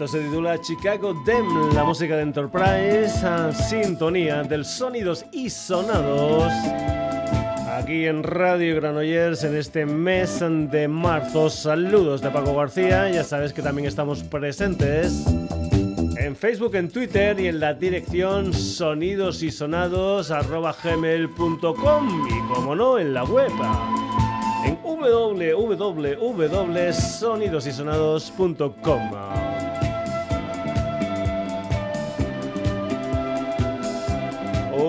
Esto se titula Chicago Dem, la música de Enterprise, sintonía del sonidos y sonados. Aquí en Radio Granollers en este mes de marzo. Saludos de Paco García. Ya sabes que también estamos presentes en Facebook, en Twitter y en la dirección sonidosysonados.gmail.com y como no en la web en www.sonidosysonados.com.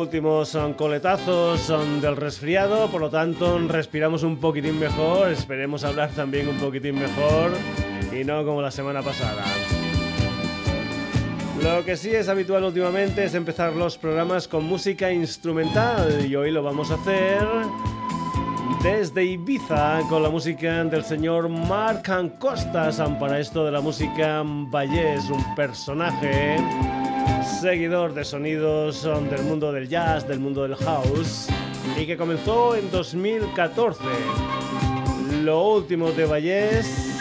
Últimos son coletazos del resfriado, por lo tanto respiramos un poquitín mejor, esperemos hablar también un poquitín mejor y no como la semana pasada. Lo que sí es habitual últimamente es empezar los programas con música instrumental y hoy lo vamos a hacer desde Ibiza con la música del señor Mark Costas. Para esto de la música Vallés, un personaje seguidor de sonidos del mundo del jazz, del mundo del house y que comenzó en 2014. Lo último de Vallés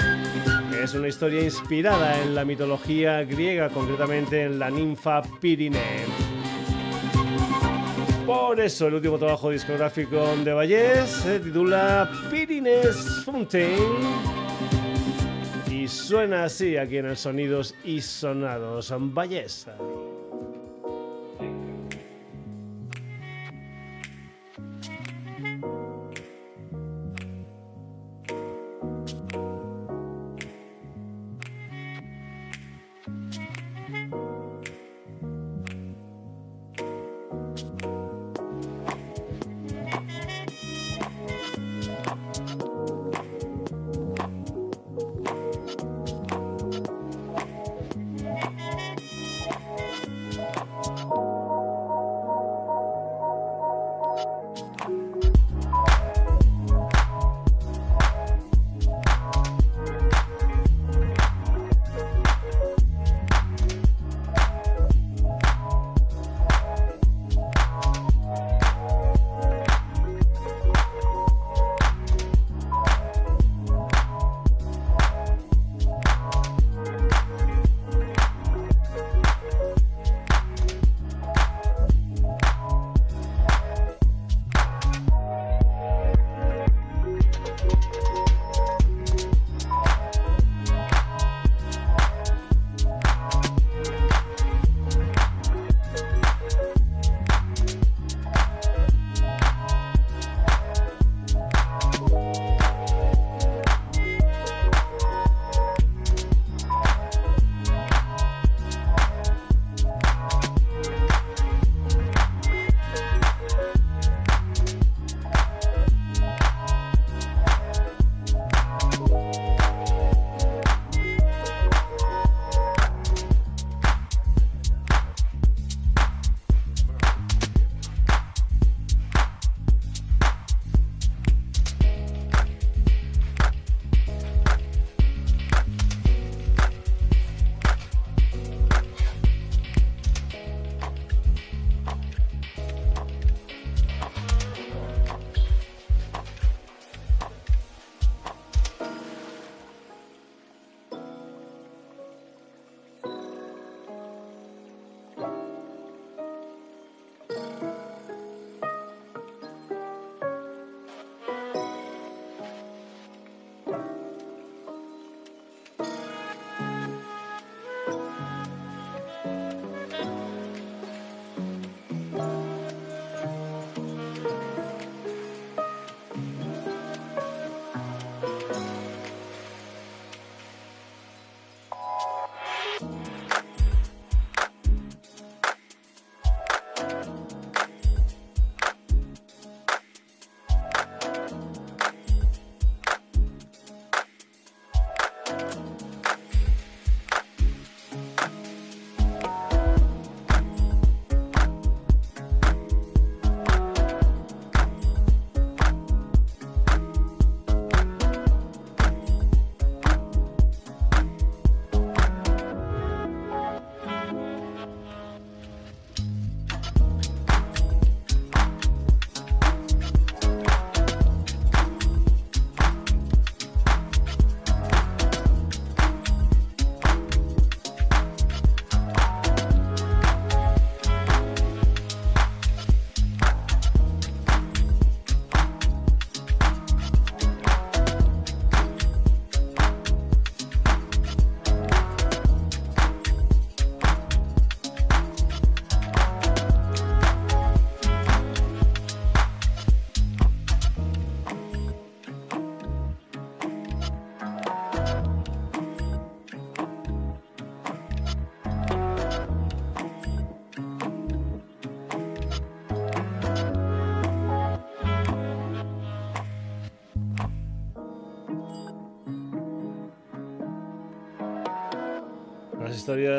es una historia inspirada en la mitología griega, concretamente en la ninfa Pirine. Por eso el último trabajo discográfico de Vallés se titula Pirines Fountain y suena así aquí en el Sonidos y Sonados. Vallés.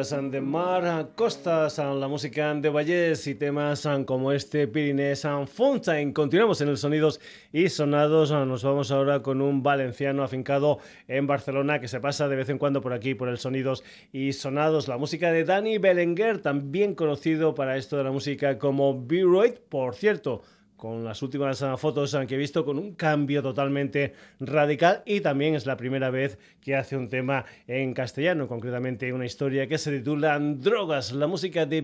Historias de mar, costas, la música de valles y temas como este Pyrenees Fountain. Continuamos en el Sonidos y Sonados. Nos vamos ahora con un valenciano afincado en Barcelona que se pasa de vez en cuando por aquí por el Sonidos y Sonados. La música de Danny Belenguer, también conocido para esto de la música como B-Royd. Por cierto, con las últimas ah, fotos que he visto, con un cambio totalmente radical y también es la primera vez que hace un tema en castellano, concretamente una historia que se titula Drogas, la música de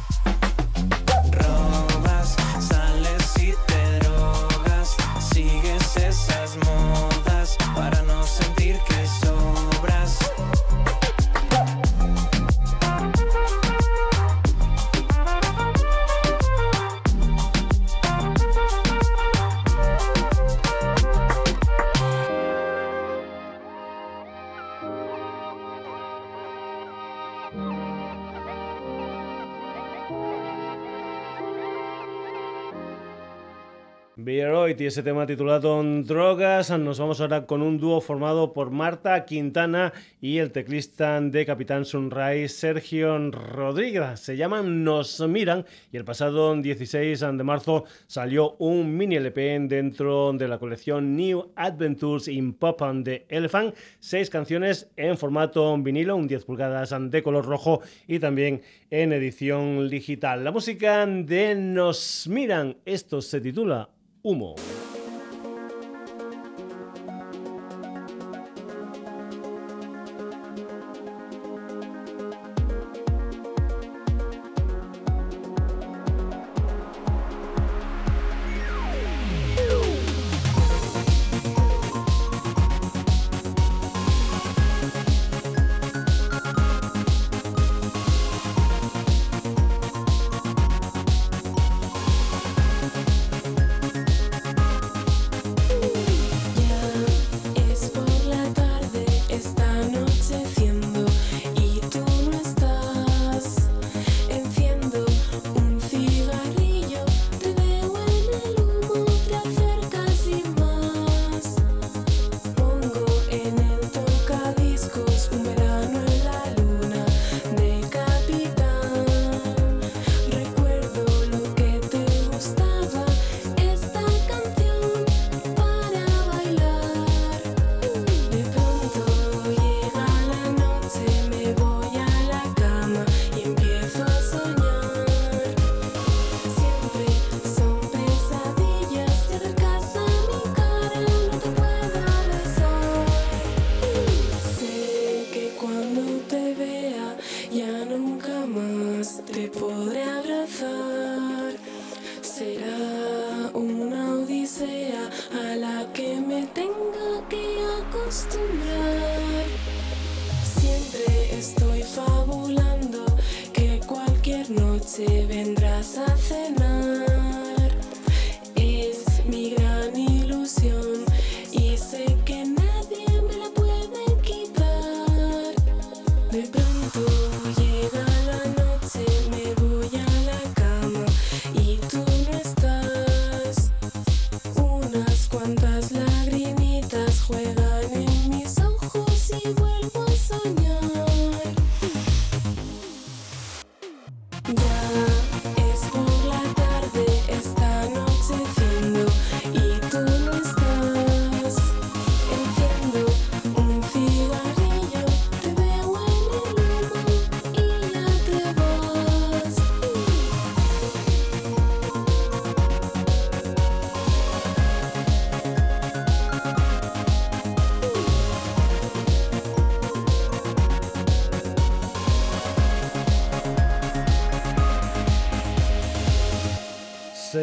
ese tema titulado Drogas. Nos vamos ahora con un dúo formado por Marta Quintana y el teclista de Capitán Sunrise, Sergio Rodríguez. Se llaman Nos Miran y el pasado 16 de marzo salió un mini LP dentro de la colección New Adventures in Pop and the Elephant. Seis canciones en formato vinilo, un 10 pulgadas de color rojo y también en edición digital. La música de Nos Miran, esto se titula humo.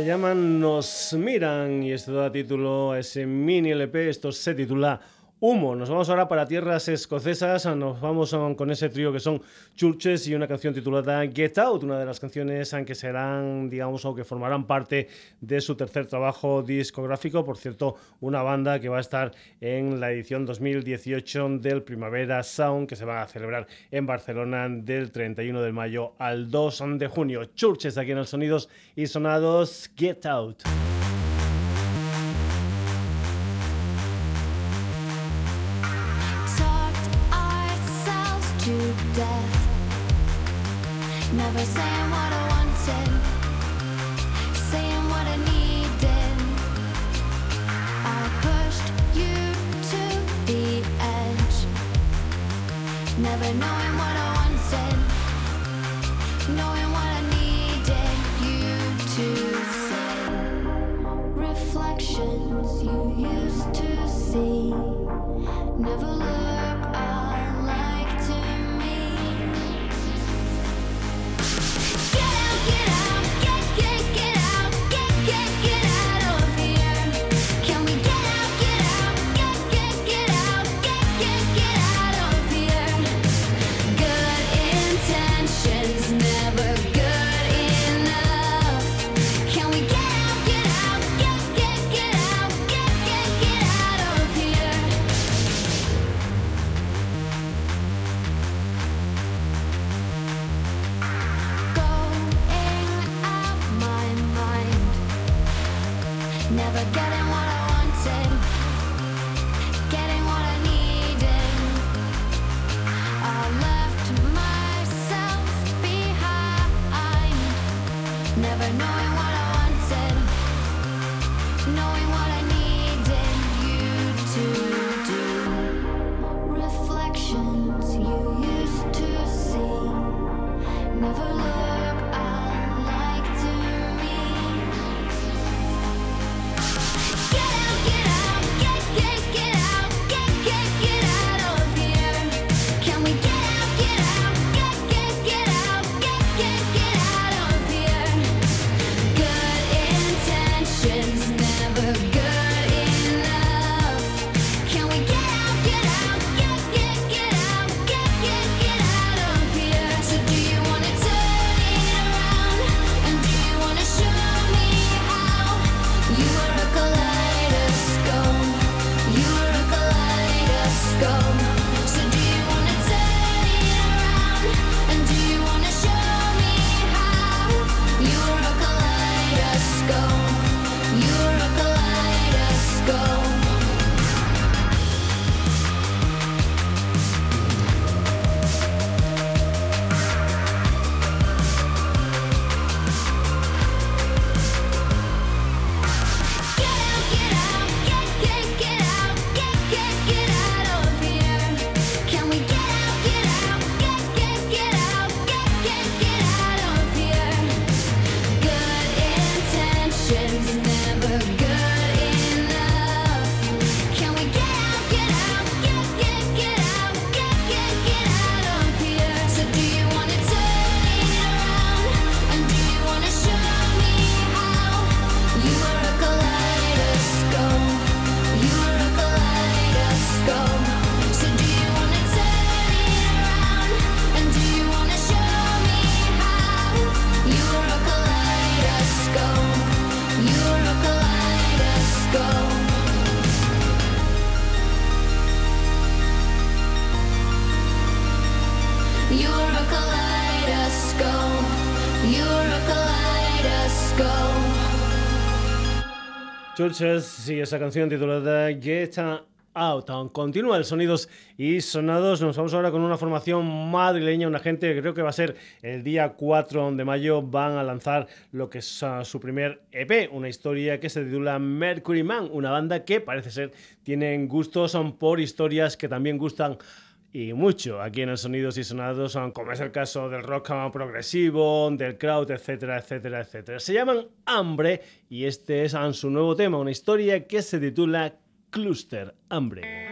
Llaman Nos Miran y esto da título a ese mini LP. Esto se titula Humo. Nos vamos ahora para tierras escocesas. Nos vamos con ese trío que son Churches y una canción titulada Get Out, una de las canciones que serán, digamos, o que formarán parte de su tercer trabajo discográfico. Por cierto, una banda que va a estar en la edición 2018 del Primavera Sound que se va a celebrar en Barcelona del 31 de mayo al 2 de junio. Churches aquí en los sonidos y sonados Get Out. Churches y esa canción titulada Get Out. Continúa el sonidos y sonados. Nos vamos ahora con una formación madrileña, una gente que creo que va a ser el día 4 de mayo. Van a lanzar lo que es uh, su primer EP, una historia que se titula Mercury Man, una banda que parece ser tienen gustos son por historias que también gustan y mucho aquí en el Sonidos y Sonados, como es el caso del rock progresivo, del crowd, etcétera, etcétera, etcétera. Se llaman Hambre y este es su nuevo tema, una historia que se titula Cluster Hambre.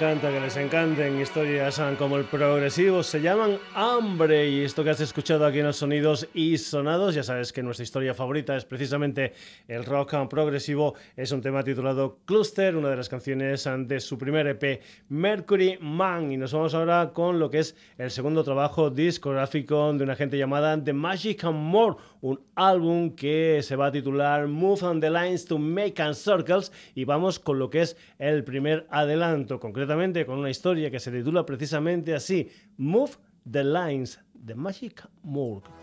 Encanta que les encanten historias como el progresivo. Se llaman Hambre y esto que has escuchado aquí en los sonidos y sonados, ya sabes que nuestra historia favorita es precisamente el rock progresivo. Es un tema titulado Cluster, una de las canciones de su primer EP Mercury Man. Y nos vamos ahora con lo que es el segundo trabajo discográfico de una gente llamada The Magic and More, un álbum que se va a titular Move on the Lines to Make and Circles y vamos con lo que es el primer adelanto con una historia que se titula precisamente así, Move the Lines, The Magic Morgue.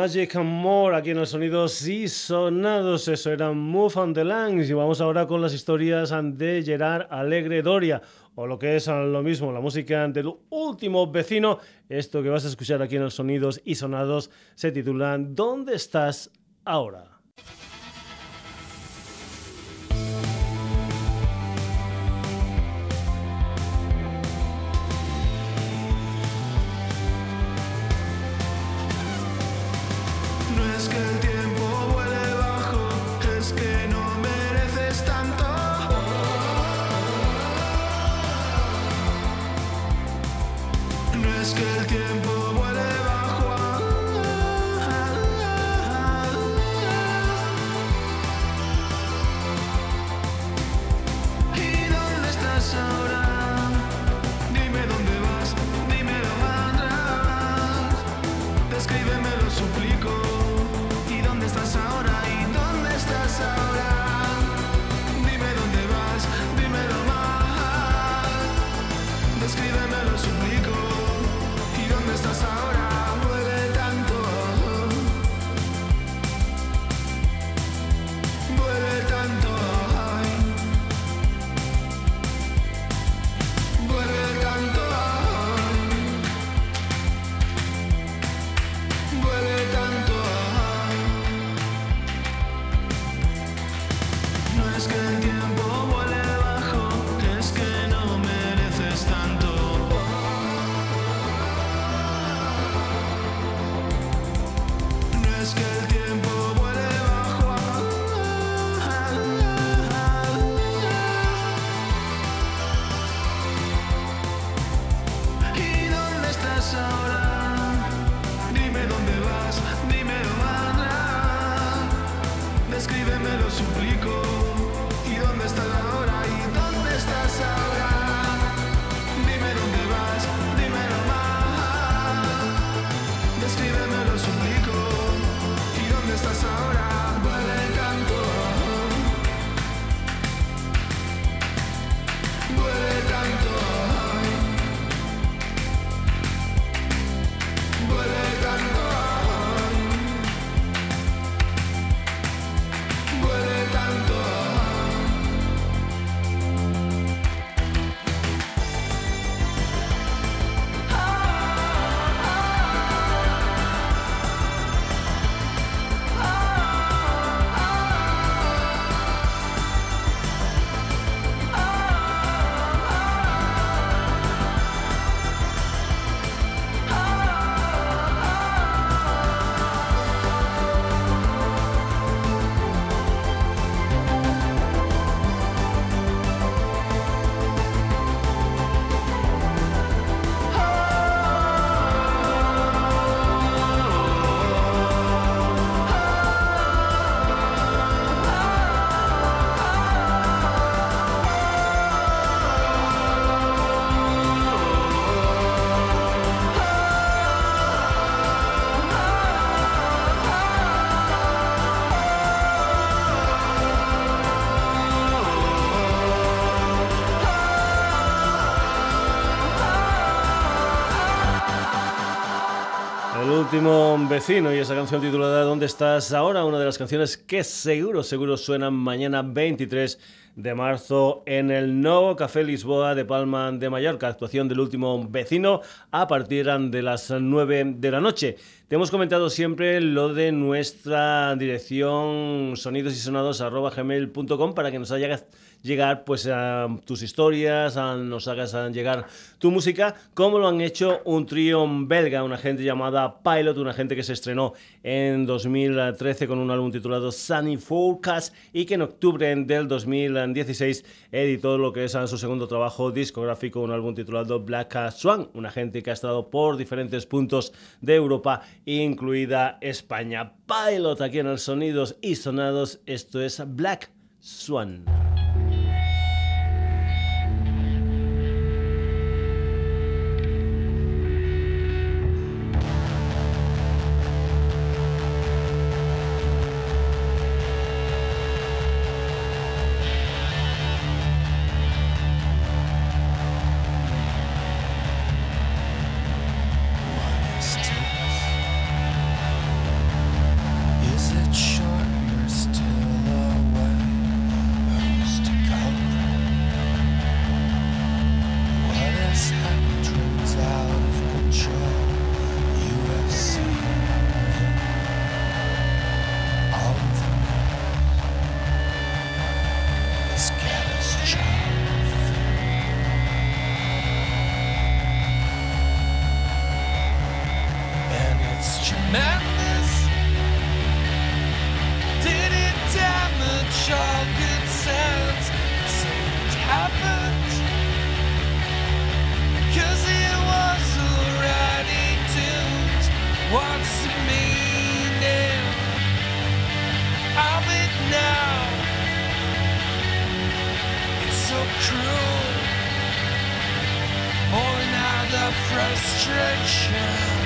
Magic More aquí en los sonidos y sonados. Eso era Move on the Lines. Y vamos ahora con las historias de Gerard Alegre Doria. O lo que es lo mismo, la música del último vecino. Esto que vas a escuchar aquí en los sonidos y sonados se titula ¿Dónde estás ahora? Último vecino y esa canción titulada ¿Dónde estás ahora? Una de las canciones que seguro, seguro suenan mañana 23 de marzo en el nuevo Café Lisboa de Palma de Mallorca. Actuación del último vecino a partir de las 9 de la noche. Te hemos comentado siempre lo de nuestra dirección sonidos y sonados para que nos hagas llegar pues a tus historias, a, nos hagas llegar tu música, como lo han hecho un trío belga, una gente llamada Pilot, una gente que se estrenó en 2013 con un álbum titulado Sunny Forecast y que en octubre del 2016 editó lo que es su segundo trabajo discográfico, un álbum titulado Black Swan, una gente que ha estado por diferentes puntos de Europa, incluida España. Pilot aquí en el Sonidos y Sonados, esto es Black Swan. true. Born out of frustration.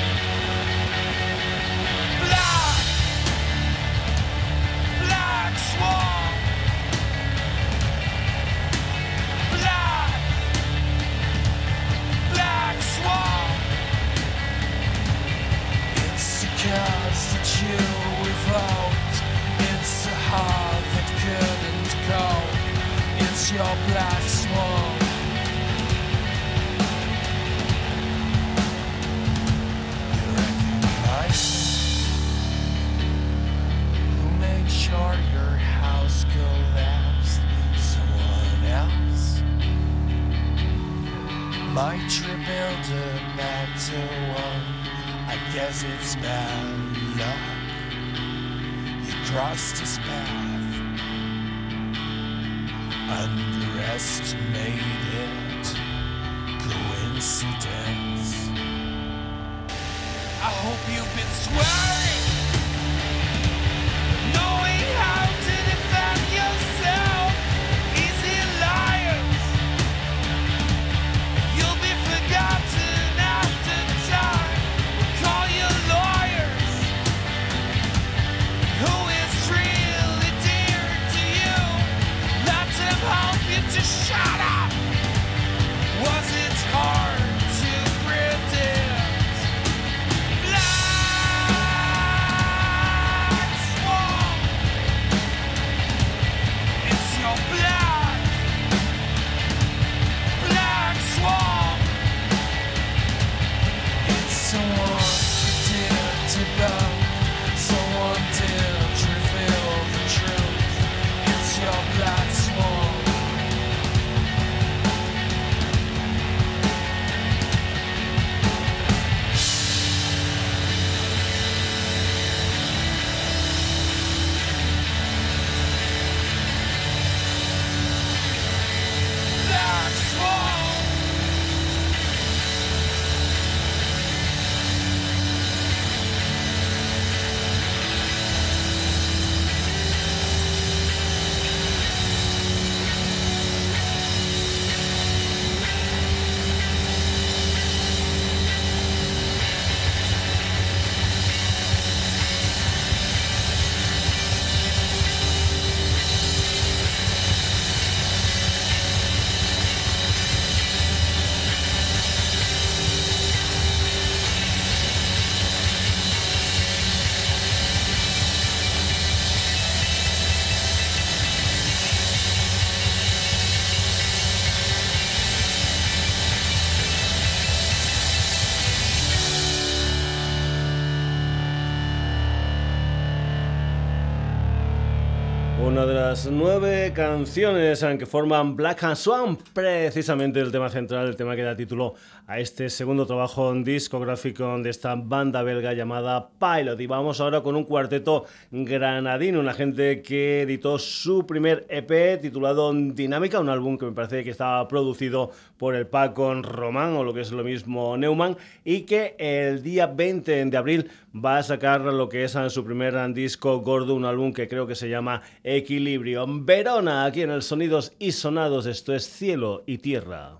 Las nueve canciones que forman Black and Swan, precisamente el tema central, el tema que da título a este segundo trabajo discográfico de esta banda belga llamada Pilot. Y vamos ahora con un cuarteto granadino, una gente que editó su primer EP titulado Dinámica, un álbum que me parece que estaba producido por el Paco Román o lo que es lo mismo Neumann y que el día 20 de abril va a sacar lo que es su primer disco gordo, un álbum que creo que se llama Equilibrio. Verona, aquí en el Sonidos y Sonados, esto es Cielo y Tierra.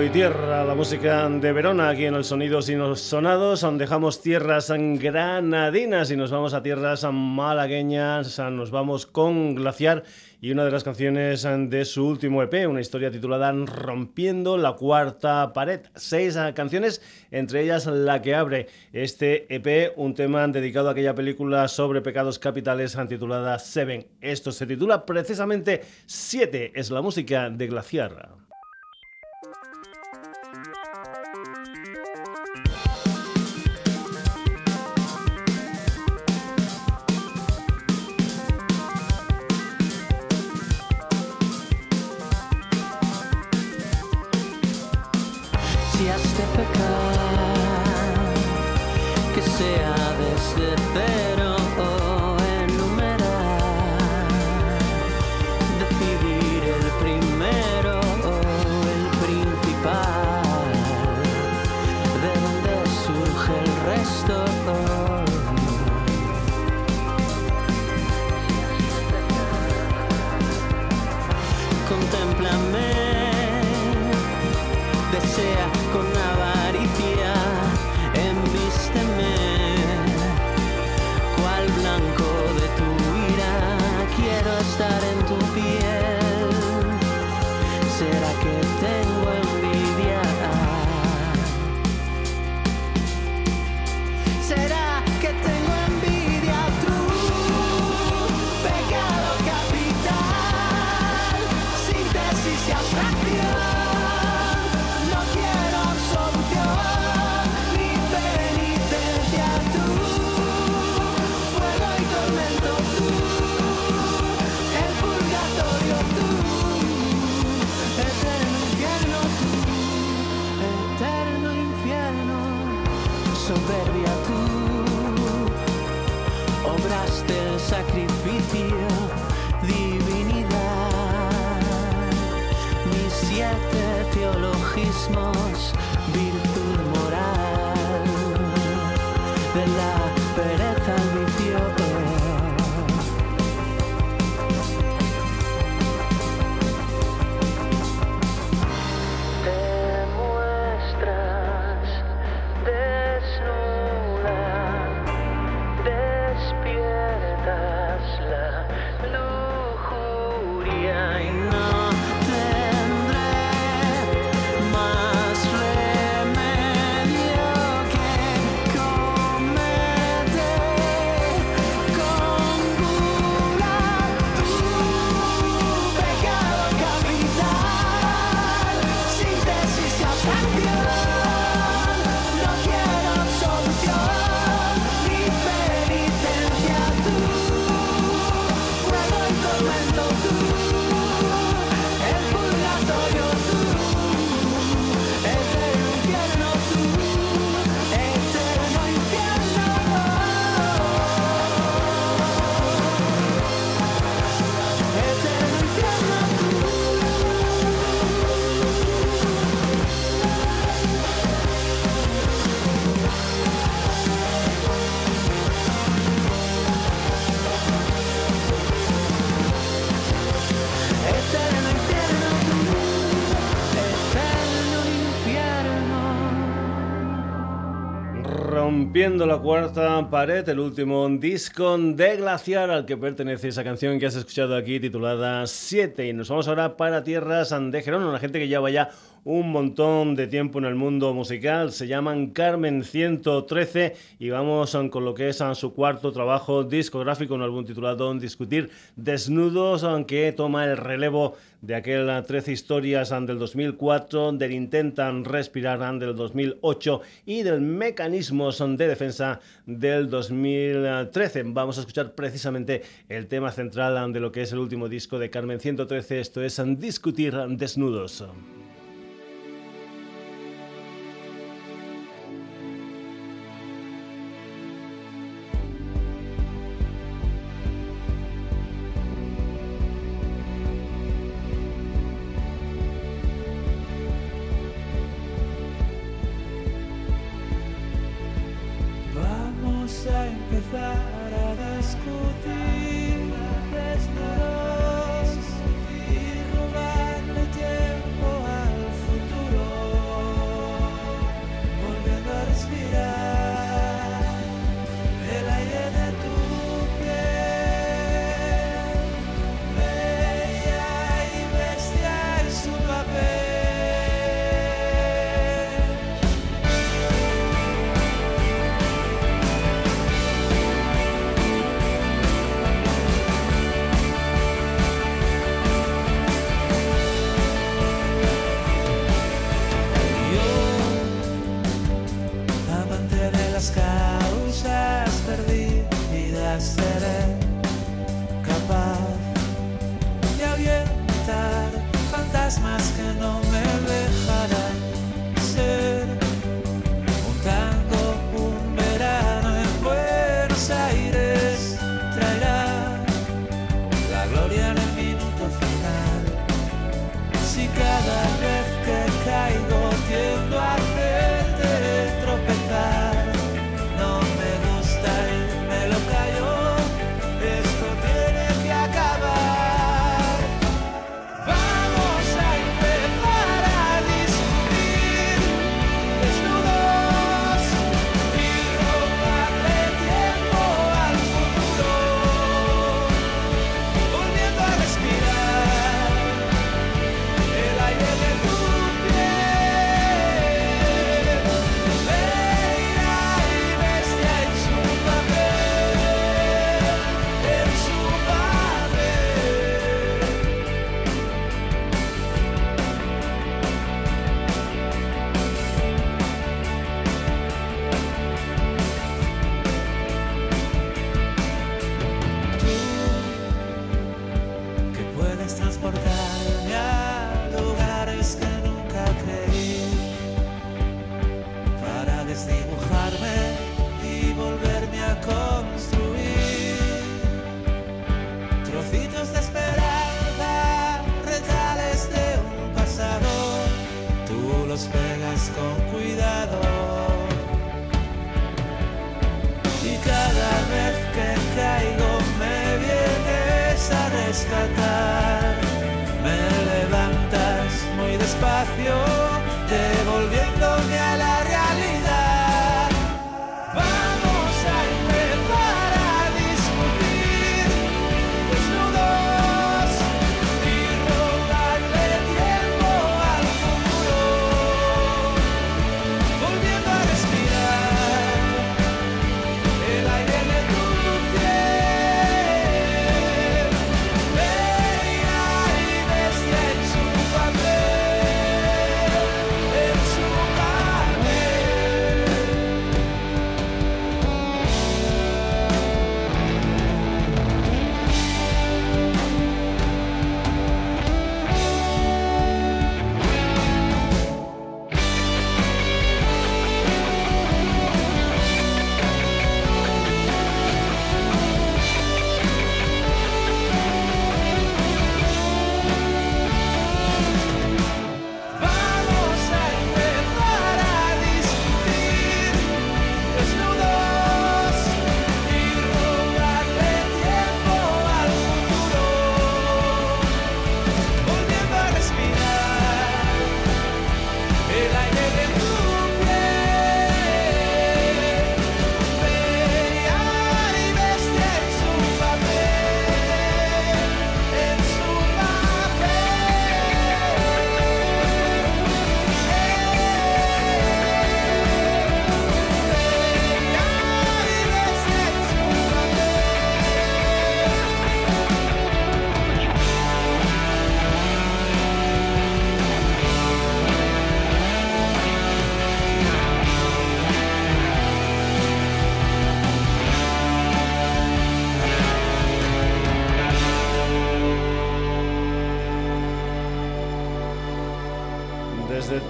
Y tierra, la música de Verona aquí en el Sonidos y los Sonados. Dejamos tierras granadinas y nos vamos a tierras malagueñas. Nos vamos con Glaciar y una de las canciones de su último EP, una historia titulada Rompiendo la cuarta pared. Seis canciones, entre ellas la que abre este EP, un tema dedicado a aquella película sobre pecados capitales titulada Seven. Esto se titula precisamente Siete, es la música de Glaciar. Rompiendo la cuarta pared, el último disco de Glaciar al que pertenece esa canción que has escuchado aquí titulada 7. Y nos vamos ahora para tierras de Gerona, una gente que ya un montón de tiempo en el mundo musical. Se llaman Carmen 113 y vamos con lo que es su cuarto trabajo discográfico, un álbum titulado Discutir Desnudos, aunque toma el relevo de aquel 13 historias del 2004, del Intentan Respirar del 2008 y del Mecanismos de Defensa del 2013. Vamos a escuchar precisamente el tema central de lo que es el último disco de Carmen 113, esto es Discutir Desnudos. se cada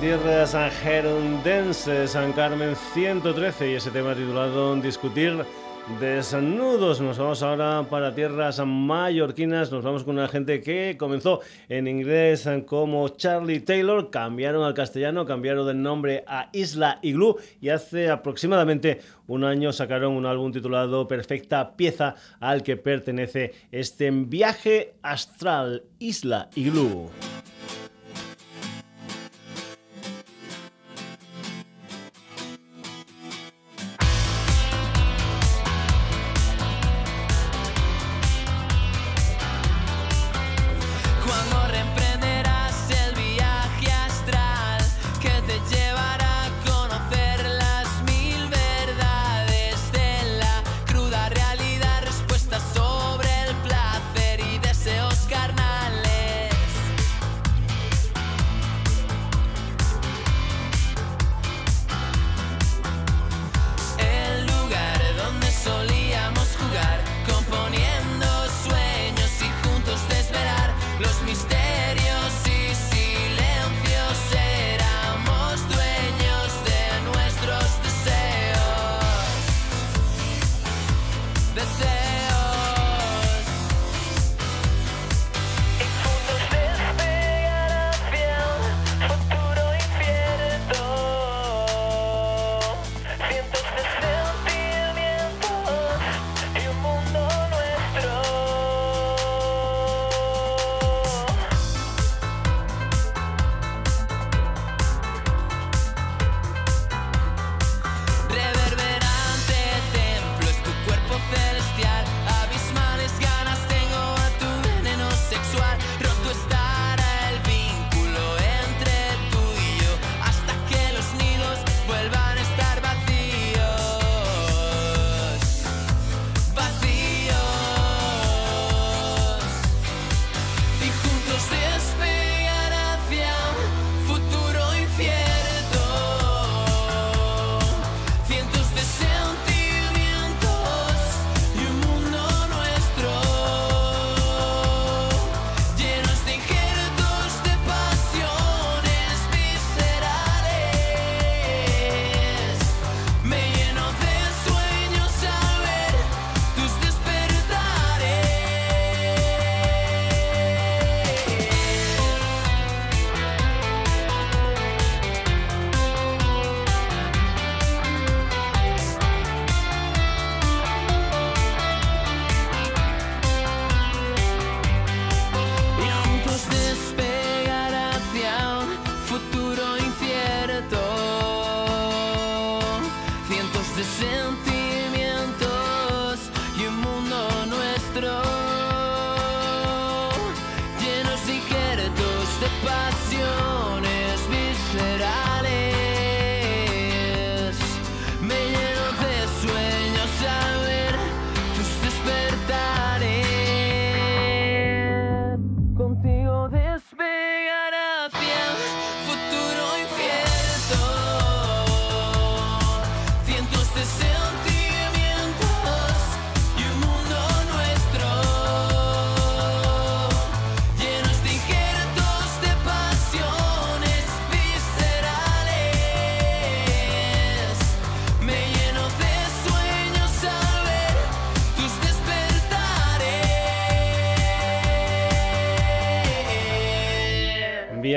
tierras gerundenses, San Carmen 113 y ese tema titulado Discutir Desnudos, nos vamos ahora para tierras mallorquinas, nos vamos con una gente que comenzó en inglés como Charlie Taylor, cambiaron al castellano, cambiaron del nombre a Isla Iglú y hace aproximadamente un año sacaron un álbum titulado Perfecta Pieza al que pertenece este viaje astral Isla Iglú.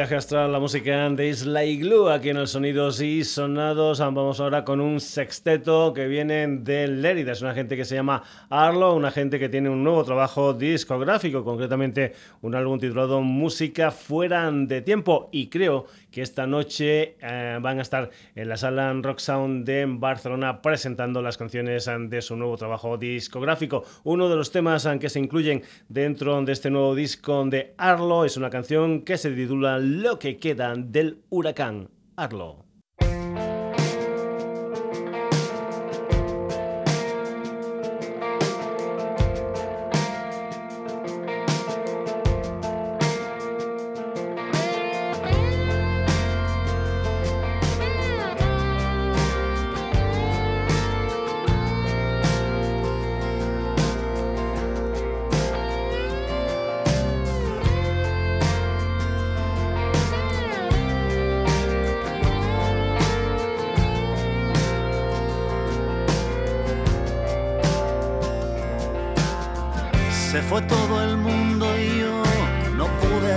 La música de Isla Igloo aquí en el Sonidos y Sonados. Vamos ahora con un sexteto que viene de Lérida. Es una gente que se llama Arlo, una gente que tiene un nuevo trabajo discográfico, concretamente un álbum titulado Música fuera de tiempo. Y creo esta noche eh, van a estar en la sala Rock Sound de Barcelona presentando las canciones de su nuevo trabajo discográfico. Uno de los temas que se incluyen dentro de este nuevo disco de Arlo es una canción que se titula Lo que queda del huracán Arlo.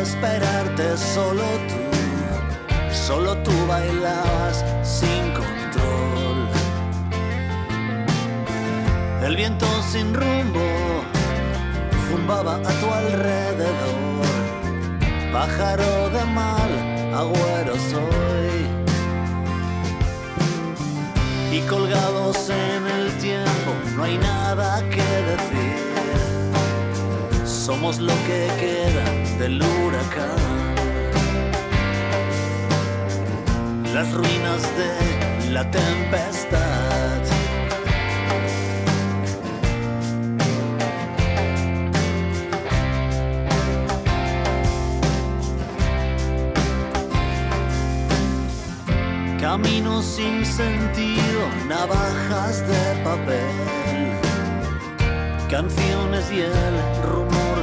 Esperarte, solo tú, solo tú bailabas sin control. El viento sin rumbo zumbaba a tu alrededor, pájaro de mal, agüero soy. Y colgados en el tiempo no hay nada que decir. Somos lo que queda del huracán. Las ruinas de la tempestad. Caminos sin sentido, navajas de papel canciones y el rumor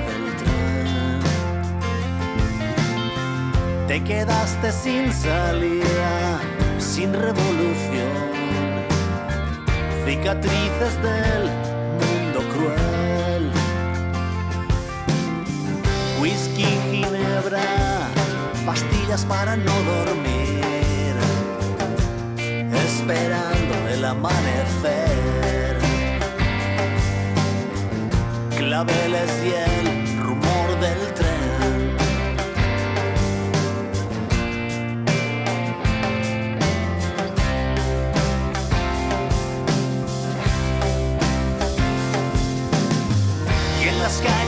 Te quedaste sin salida, sin revolución, cicatrices del mundo cruel. Whisky, ginebra, pastillas para no dormir, esperando el amanecer. Claveles y el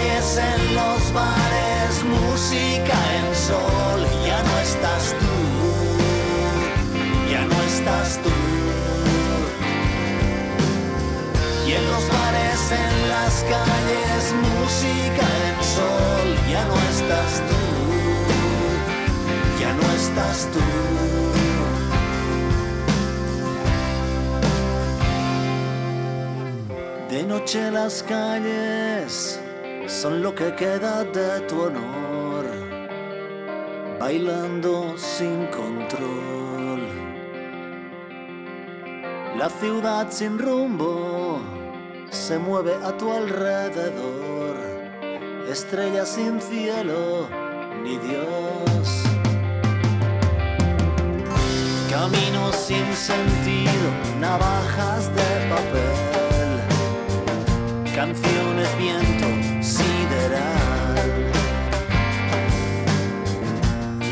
en los bares, música en sol, ya no estás tú, ya no estás tú. Y en los bares, en las calles, música en sol, ya no estás tú, ya no estás tú. De noche las calles son lo que queda de tu honor, bailando sin control. La ciudad sin rumbo se mueve a tu alrededor, estrellas sin cielo ni Dios. Caminos sin sentido, navajas de papel, canciones, viento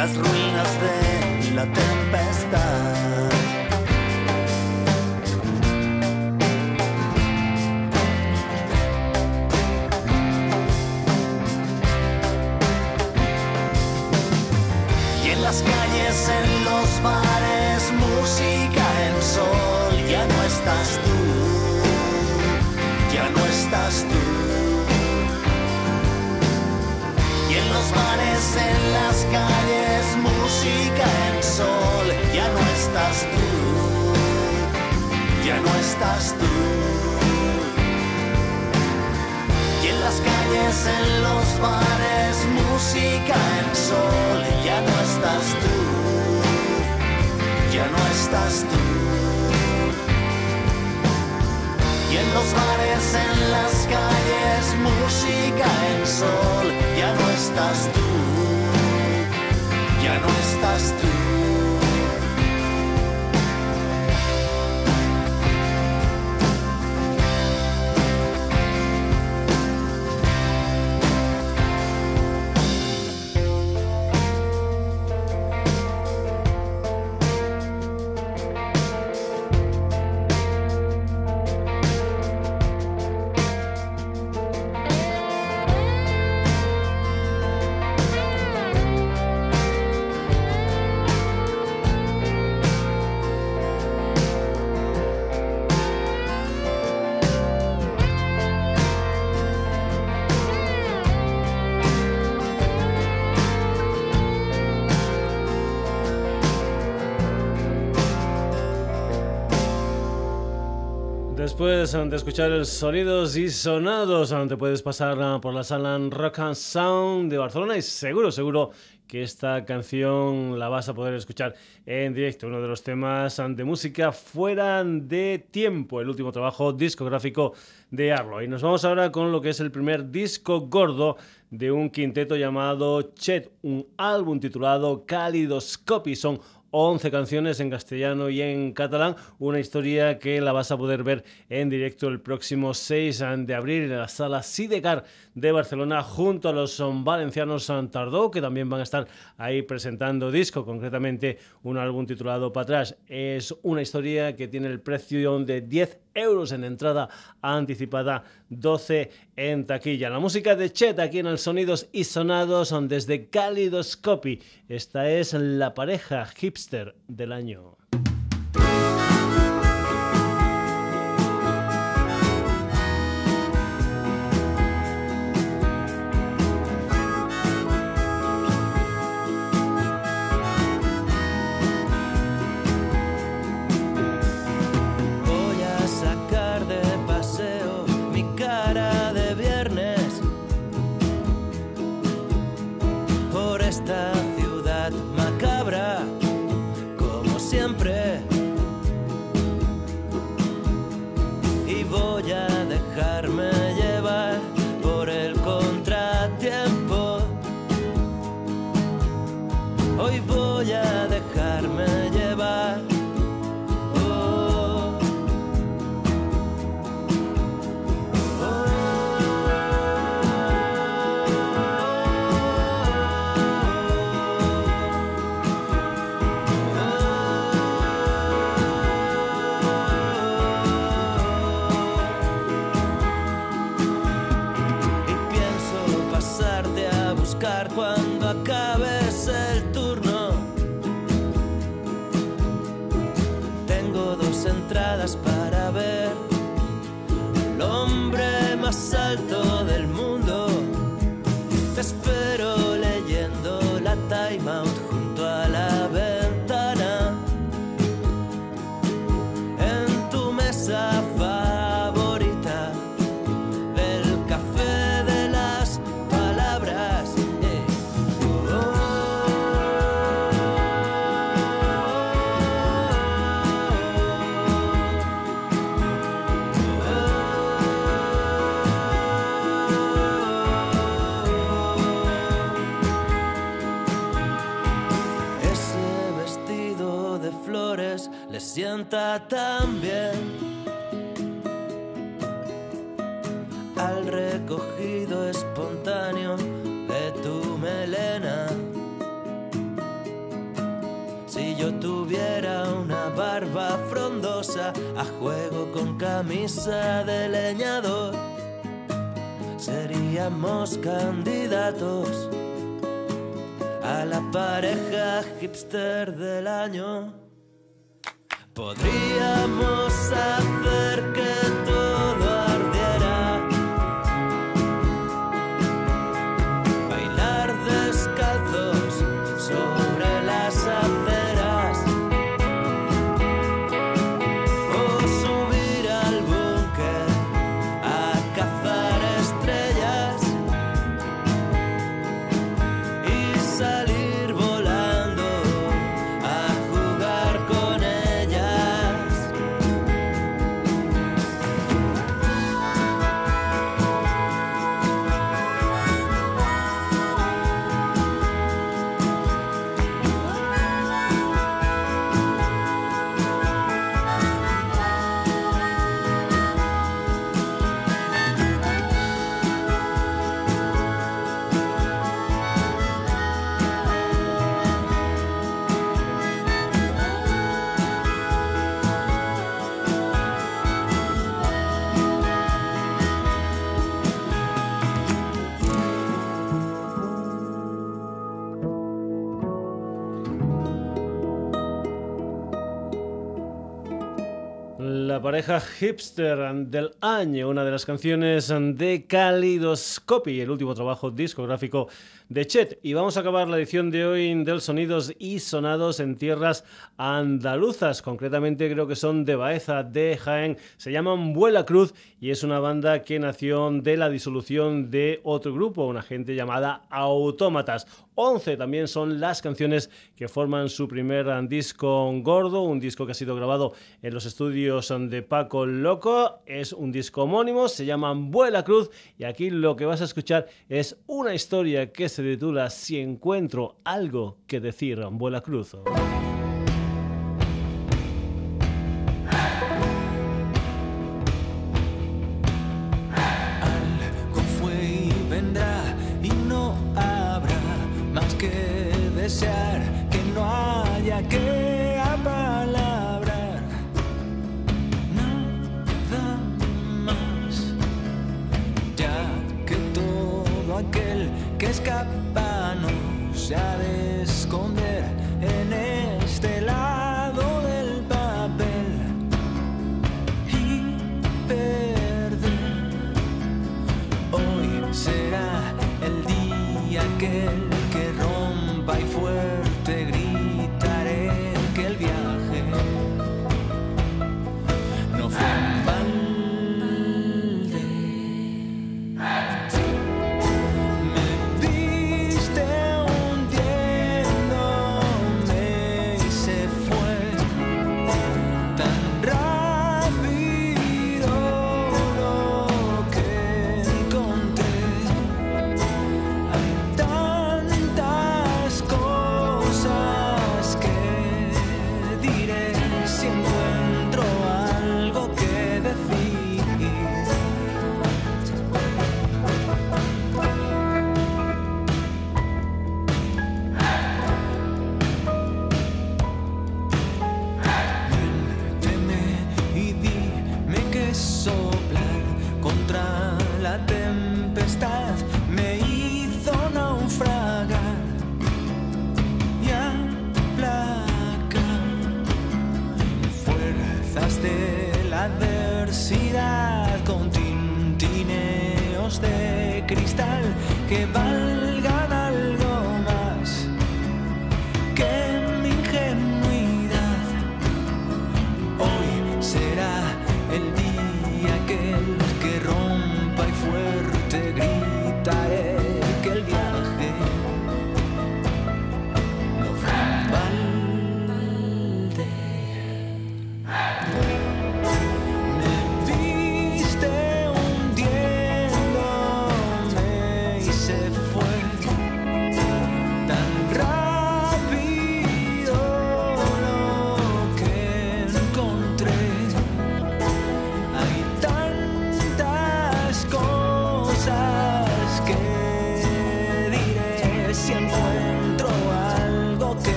las ruinas de la tempestad. Y en las calles, en los bares, música en sol, ya no estás tú, ya no estás tú. Y en los bares, en las calles, música en sol, ya no estás tú, ya no estás tú. Y en las calles, en los bares, música en sol, ya no estás tú, ya no estás tú. Y en los bares, en las calles, música en sol, ya no estás tú, ya no estás triste. Después de escuchar el sonidos y sonados, te puedes pasar ah, por la sala Rock and Sound de Barcelona y seguro, seguro que esta canción la vas a poder escuchar en directo, uno de los temas de música fuera de tiempo, el último trabajo discográfico de Arlo. Y nos vamos ahora con lo que es el primer disco gordo de un quinteto llamado Chet, un álbum titulado Kaleidoscopy. Son 11 canciones en castellano y en catalán, una historia que la vas a poder ver en directo el próximo 6 de abril en la sala Sidecar de Barcelona junto a los valencianos Tardó, que también van a estar ahí presentando disco, concretamente un álbum titulado Patrás. Es una historia que tiene el precio de 10 euros en entrada anticipada, 12 en taquilla. La música de Chet aquí en el Sonidos y Sonados son desde Kaleidoscopy. Esta es la pareja hipster del año. I tam la pareja hipster del año, una de las canciones de Kaleidoscopy, el último trabajo discográfico de Chet. Y vamos a acabar la edición de hoy del Sonidos y Sonados en tierras andaluzas. Concretamente creo que son de Baeza, de Jaén. Se llaman Vuela Cruz y es una banda que nació de la disolución de otro grupo, una gente llamada Autómatas. 11 también son las canciones que forman su primer disco gordo, un disco que ha sido grabado en los estudios de Paco Loco. Es un disco homónimo, se llama Vuela Cruz y aquí lo que vas a escuchar es una historia que se titula Si encuentro algo que decir, Vuela Cruz.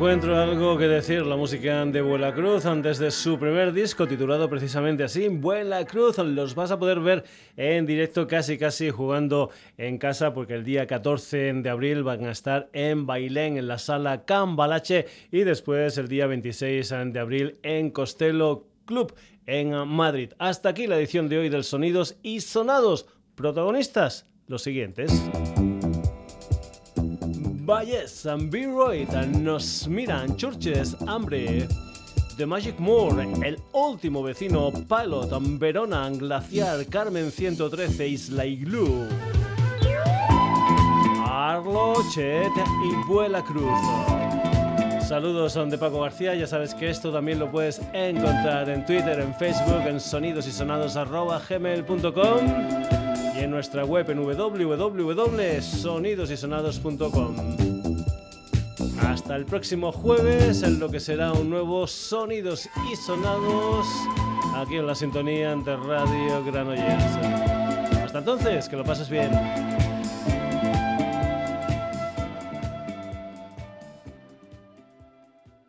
Encuentro algo que decir, la música de Vuela Cruz, antes de su primer disco, titulado precisamente así, Vuela Cruz, los vas a poder ver en directo casi casi jugando en casa, porque el día 14 de abril van a estar en Bailén, en la sala Cambalache, y después el día 26 de abril en Costello Club, en Madrid. Hasta aquí la edición de hoy del Sonidos y Sonados. Protagonistas, los siguientes. Valles, Beroid, nos miran Churches, Hambre, The Magic Moor, El Último Vecino, Pilot, Verona, Glaciar, Carmen 113, Isla Igloo, Arlo, Chet y Vuela Cruz. Saludos son de Paco García, ya sabes que esto también lo puedes encontrar en Twitter, en Facebook, en sonidosysonados.gmail.com en nuestra web en www.sonidosysonados.com. Hasta el próximo jueves en lo que será un nuevo Sonidos y Sonados aquí en la sintonía de Radio Granollers. Hasta entonces, que lo pases bien.